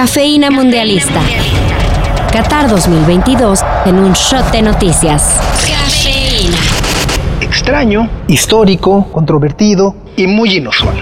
Cafeína Mundialista. Qatar 2022 en un shot de noticias. Cafeína. Extraño, histórico, controvertido y muy inusual.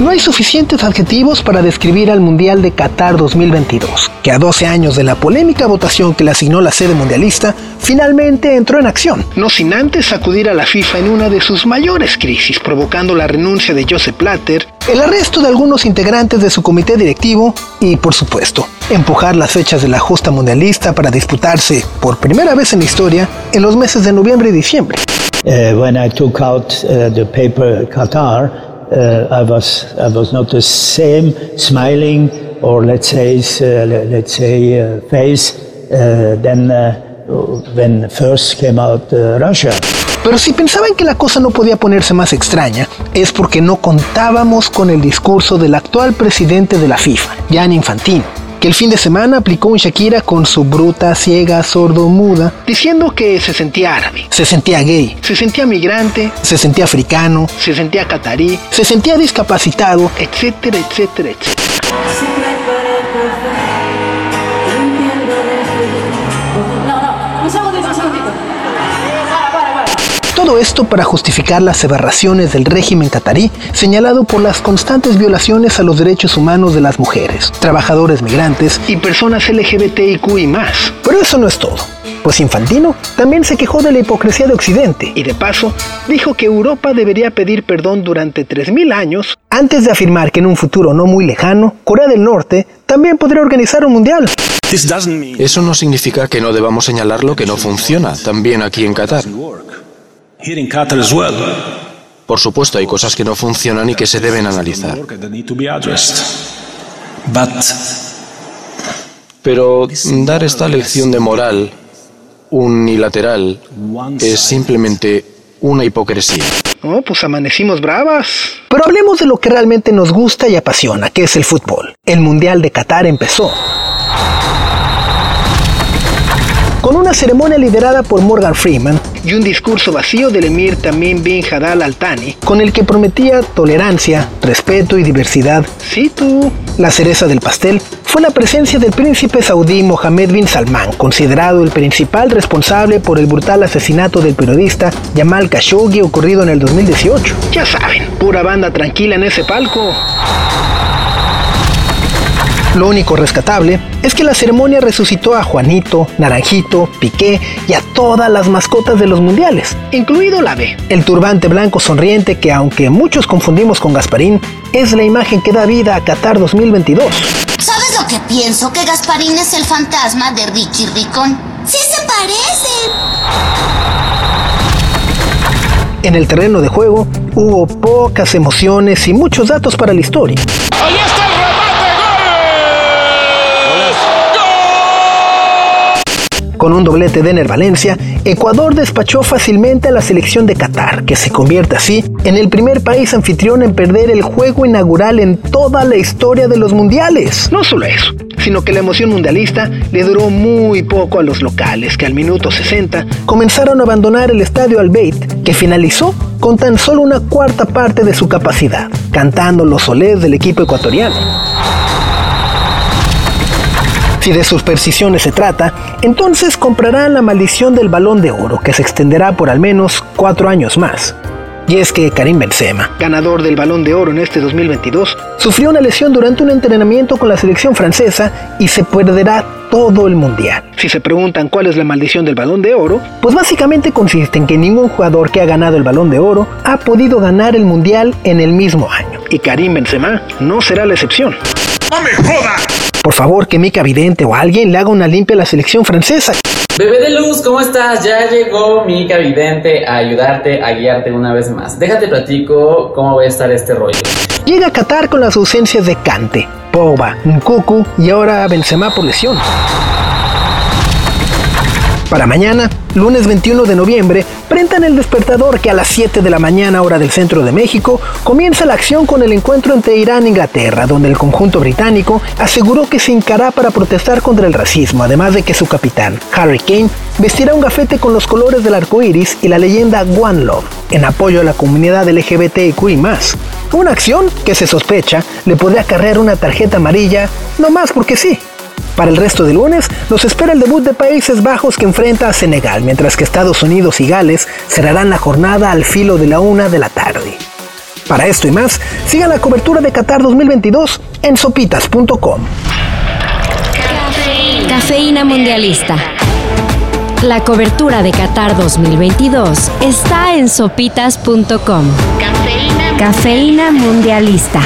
No hay suficientes adjetivos para describir al Mundial de Qatar 2022, que a 12 años de la polémica votación que le asignó la sede mundialista, finalmente entró en acción, no sin antes sacudir a la FIFA en una de sus mayores crisis, provocando la renuncia de Joseph Platter, el arresto de algunos integrantes de su comité directivo y, por supuesto, empujar las fechas de la justa mundialista para disputarse, por primera vez en la historia, en los meses de noviembre y diciembre. Uh, when I took out uh, the paper Qatar, uh, I was I was not the same smiling or let's say uh, let's say uh, face uh, than when first came out Russia. Pero si pensaban que la cosa no podía ponerse más extraña, es porque no contábamos con el discurso del actual presidente de la FIFA, Gianni Infantino, que el fin de semana aplicó un Shakira con su bruta, ciega, sordo, muda, diciendo que se sentía árabe, se sentía gay, se sentía migrante, se sentía africano, se sentía catarí, se sentía discapacitado, etcétera, etcétera, etcétera. Todo esto para justificar las aberraciones del régimen catarí, señalado por las constantes violaciones a los derechos humanos de las mujeres, trabajadores migrantes y personas LGBTIQ y más. Pero eso no es todo. Pues Infantino también se quejó de la hipocresía de Occidente y de paso dijo que Europa debería pedir perdón durante 3.000 años antes de afirmar que en un futuro no muy lejano, Corea del Norte también podría organizar un mundial. Eso no significa que no debamos señalar lo que no funciona, también aquí en Qatar. Por supuesto, hay cosas que no funcionan y que se deben analizar. Pero dar esta lección de moral unilateral es simplemente una hipocresía. Oh, pues amanecimos bravas. Pero hablemos de lo que realmente nos gusta y apasiona, que es el fútbol. El Mundial de Qatar empezó. Con una ceremonia liderada por Morgan Freeman y un discurso vacío del emir Tamim bin Hadal Al Thani, con el que prometía tolerancia, respeto y diversidad. Sí, tú. La cereza del pastel fue la presencia del príncipe saudí Mohammed bin Salman, considerado el principal responsable por el brutal asesinato del periodista Jamal Khashoggi ocurrido en el 2018. Ya saben, pura banda tranquila en ese palco. Lo único rescatable es que la ceremonia resucitó a Juanito, Naranjito, Piqué y a todas las mascotas de los mundiales, incluido la B, el turbante blanco sonriente que aunque muchos confundimos con Gasparín, es la imagen que da vida a Qatar 2022. ¿Sabes lo que pienso? Que Gasparín es el fantasma de Richie Ricón. ¡Sí se parecen! En el terreno de juego hubo pocas emociones y muchos datos para la historia. Con un doblete de Ener Valencia, Ecuador despachó fácilmente a la selección de Qatar, que se convierte así en el primer país anfitrión en perder el juego inaugural en toda la historia de los mundiales. No solo eso, sino que la emoción mundialista le duró muy poco a los locales, que al minuto 60 comenzaron a abandonar el estadio Albeit, que finalizó con tan solo una cuarta parte de su capacidad, cantando los solés del equipo ecuatoriano. Si de supersticiones se trata, entonces comprarán la maldición del balón de oro, que se extenderá por al menos cuatro años más. Y es que Karim Benzema, ganador del balón de oro en este 2022, sufrió una lesión durante un entrenamiento con la selección francesa y se perderá todo el mundial. Si se preguntan cuál es la maldición del balón de oro, pues básicamente consiste en que ningún jugador que ha ganado el balón de oro ha podido ganar el mundial en el mismo año. Y Karim Benzema no será la excepción. ¡No me jodas! Por favor, que Mica Vidente o alguien le haga una limpia a la selección francesa. Bebé de luz, ¿cómo estás? Ya llegó Mica Vidente a ayudarte, a guiarte una vez más. Déjate platico cómo va a estar este rollo. Llega a Qatar con las ausencias de Kante, Pogba, Nkuku y ahora Benzema por lesión. Para mañana, lunes 21 de noviembre, prentan el despertador que a las 7 de la mañana hora del centro de México comienza la acción con el encuentro entre Irán e Inglaterra, donde el conjunto británico aseguró que se hincará para protestar contra el racismo, además de que su capitán, Harry Kane, vestirá un gafete con los colores del arco iris y la leyenda One Love, en apoyo a la comunidad LGBTQI. Una acción que se sospecha le podría acarrear una tarjeta amarilla, no más porque sí. Para el resto del lunes nos espera el debut de Países Bajos que enfrenta a Senegal, mientras que Estados Unidos y Gales cerrarán la jornada al filo de la una de la tarde. Para esto y más, sigan la cobertura de Qatar 2022 en sopitas.com. Cafeína Mundialista. La cobertura de Qatar 2022 está en sopitas.com. Cafeína Mundialista.